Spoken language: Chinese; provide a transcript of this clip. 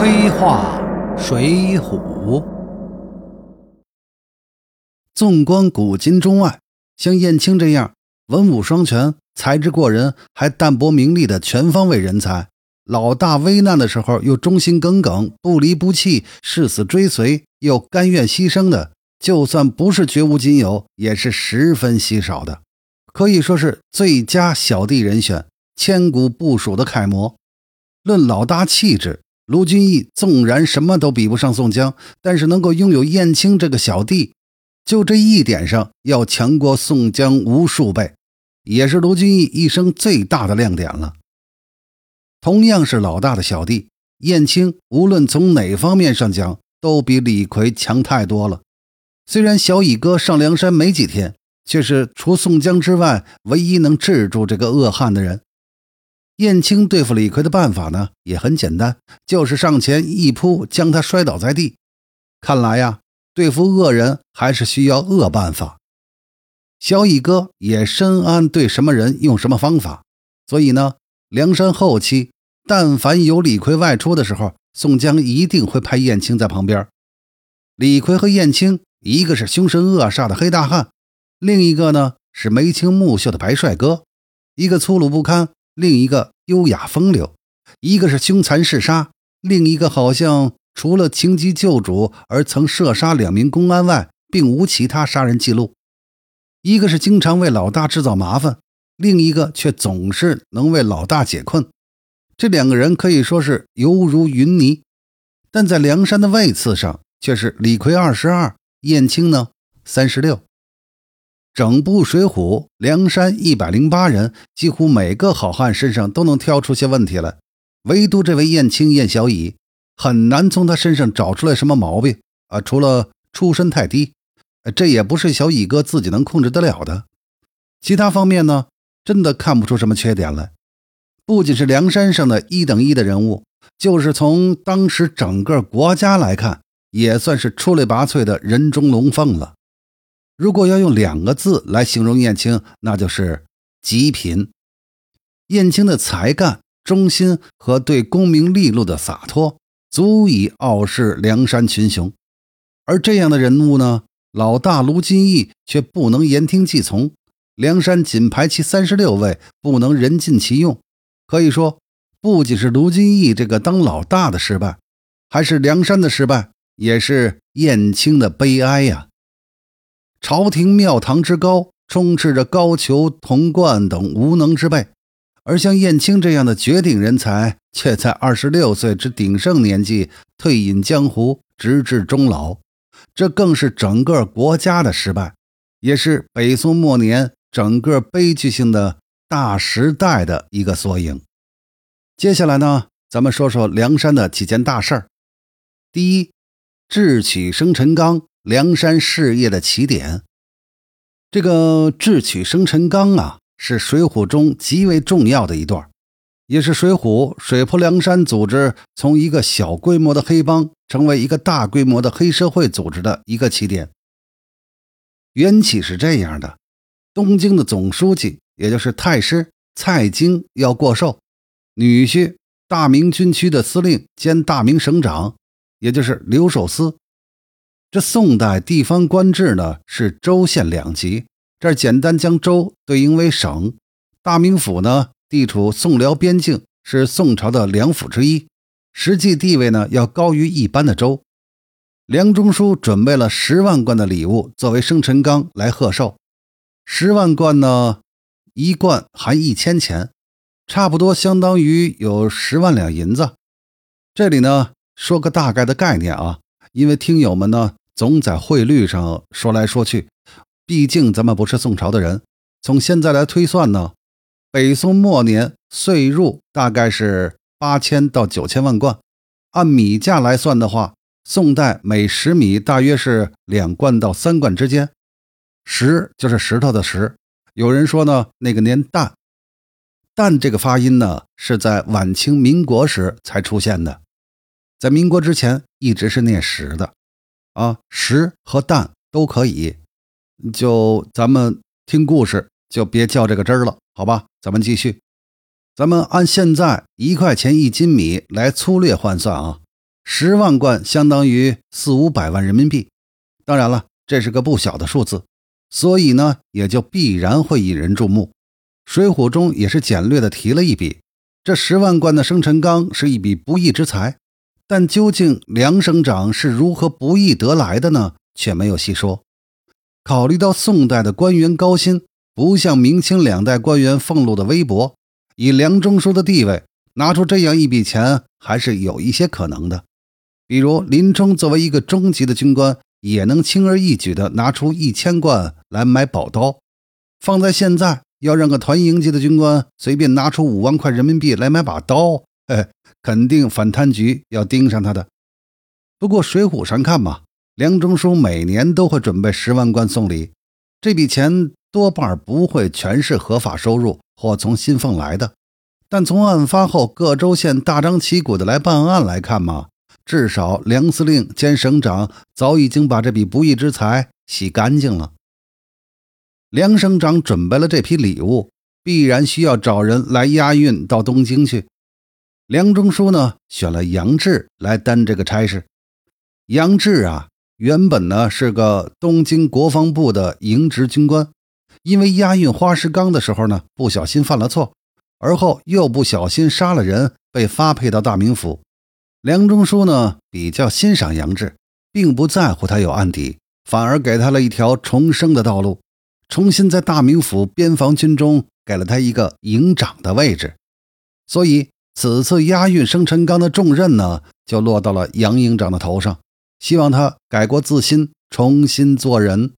黑话水浒。纵观古今中外，像燕青这样文武双全、才智过人还淡泊名利的全方位人才，老大危难的时候又忠心耿耿、不离不弃、誓死追随，又甘愿牺牲的，就算不是绝无仅有，也是十分稀少的，可以说是最佳小弟人选，千古不朽的楷模。论老大气质。卢俊义纵然什么都比不上宋江，但是能够拥有燕青这个小弟，就这一点上要强过宋江无数倍，也是卢俊义一生最大的亮点了。同样是老大的小弟，燕青无论从哪方面上讲，都比李逵强太多了。虽然小乙哥上梁山没几天，却是除宋江之外唯一能制住这个恶汉的人。燕青对付李逵的办法呢，也很简单，就是上前一扑，将他摔倒在地。看来呀，对付恶人还是需要恶办法。小乙哥也深谙对什么人用什么方法，所以呢，梁山后期但凡有李逵外出的时候，宋江一定会派燕青在旁边。李逵和燕青，一个是凶神恶煞的黑大汉，另一个呢是眉清目秀的白帅哥，一个粗鲁不堪。另一个优雅风流，一个是凶残嗜杀，另一个好像除了情急救主而曾射杀两名公安外，并无其他杀人记录。一个是经常为老大制造麻烦，另一个却总是能为老大解困。这两个人可以说是犹如云泥，但在梁山的位次上却是李逵二十二，燕青呢三十六。整部《水浒》，梁山一百零八人，几乎每个好汉身上都能挑出些问题来，唯独这位燕青燕小乙，很难从他身上找出来什么毛病啊！除了出身太低，这也不是小乙哥自己能控制得了的。其他方面呢，真的看不出什么缺点来。不仅是梁山上的一等一的人物，就是从当时整个国家来看，也算是出类拔萃的人中龙凤了。如果要用两个字来形容燕青，那就是极品。燕青的才干、忠心和对功名利禄的洒脱，足以傲视梁山群雄。而这样的人物呢，老大卢俊义却不能言听计从。梁山仅排其三十六位，不能人尽其用。可以说，不仅是卢俊义这个当老大的失败，还是梁山的失败，也是燕青的悲哀呀。朝廷庙堂之高，充斥着高俅、童贯等无能之辈，而像燕青这样的绝顶人才，却在二十六岁之鼎盛年纪退隐江湖，直至终老。这更是整个国家的失败，也是北宋末年整个悲剧性的大时代的一个缩影。接下来呢，咱们说说梁山的几件大事儿。第一，智取生辰纲。梁山事业的起点，这个智取生辰纲啊，是水浒中极为重要的一段，也是水浒水泊梁山组织从一个小规模的黑帮成为一个大规模的黑社会组织的一个起点。缘起是这样的：东京的总书记，也就是太师蔡京要过寿，女婿大明军区的司令兼大明省长，也就是刘守思。这宋代地方官制呢是州县两级，这儿简单将州对应为省。大名府呢地处宋辽边境，是宋朝的两府之一，实际地位呢要高于一般的州。梁中书准备了十万贯的礼物作为生辰纲来贺寿，十万贯呢一贯含一千钱，差不多相当于有十万两银子。这里呢说个大概的概念啊，因为听友们呢。总在汇率上说来说去，毕竟咱们不是宋朝的人。从现在来推算呢，北宋末年岁入大概是八千到九千万贯，按米价来算的话，宋代每石米大约是两贯到三贯之间。石就是石头的石。有人说呢，那个年蛋，蛋这个发音呢是在晚清民国时才出现的，在民国之前一直是念石的。啊，石和蛋都可以，就咱们听故事就别较这个真儿了，好吧？咱们继续，咱们按现在一块钱一斤米来粗略换算啊，十万贯相当于四五百万人民币。当然了，这是个不小的数字，所以呢，也就必然会引人注目。《水浒》中也是简略的提了一笔，这十万贯的生辰纲是一笔不义之财。但究竟梁省长是如何不义得来的呢？却没有细说。考虑到宋代的官员高薪，不像明清两代官员俸禄的微薄，以梁中书的地位，拿出这样一笔钱还是有一些可能的。比如林冲作为一个中级的军官，也能轻而易举地拿出一千贯来买宝刀。放在现在，要让个团营级的军官随便拿出五万块人民币来买把刀。哎，肯定反贪局要盯上他的。不过《水浒》上看嘛，梁中书每年都会准备十万贯送礼，这笔钱多半不会全是合法收入或从薪俸来的。但从案发后各州县大张旗鼓的来办案来看嘛，至少梁司令兼省长早已经把这笔不义之财洗干净了。梁省长准备了这批礼物，必然需要找人来押运到东京去。梁中书呢，选了杨志来担这个差事。杨志啊，原本呢是个东京国防部的营职军官，因为押运花石纲的时候呢，不小心犯了错，而后又不小心杀了人，被发配到大名府。梁中书呢比较欣赏杨志，并不在乎他有案底，反而给他了一条重生的道路，重新在大名府边防军中给了他一个营长的位置，所以。此次押运生辰纲的重任呢，就落到了杨营长的头上，希望他改过自新，重新做人。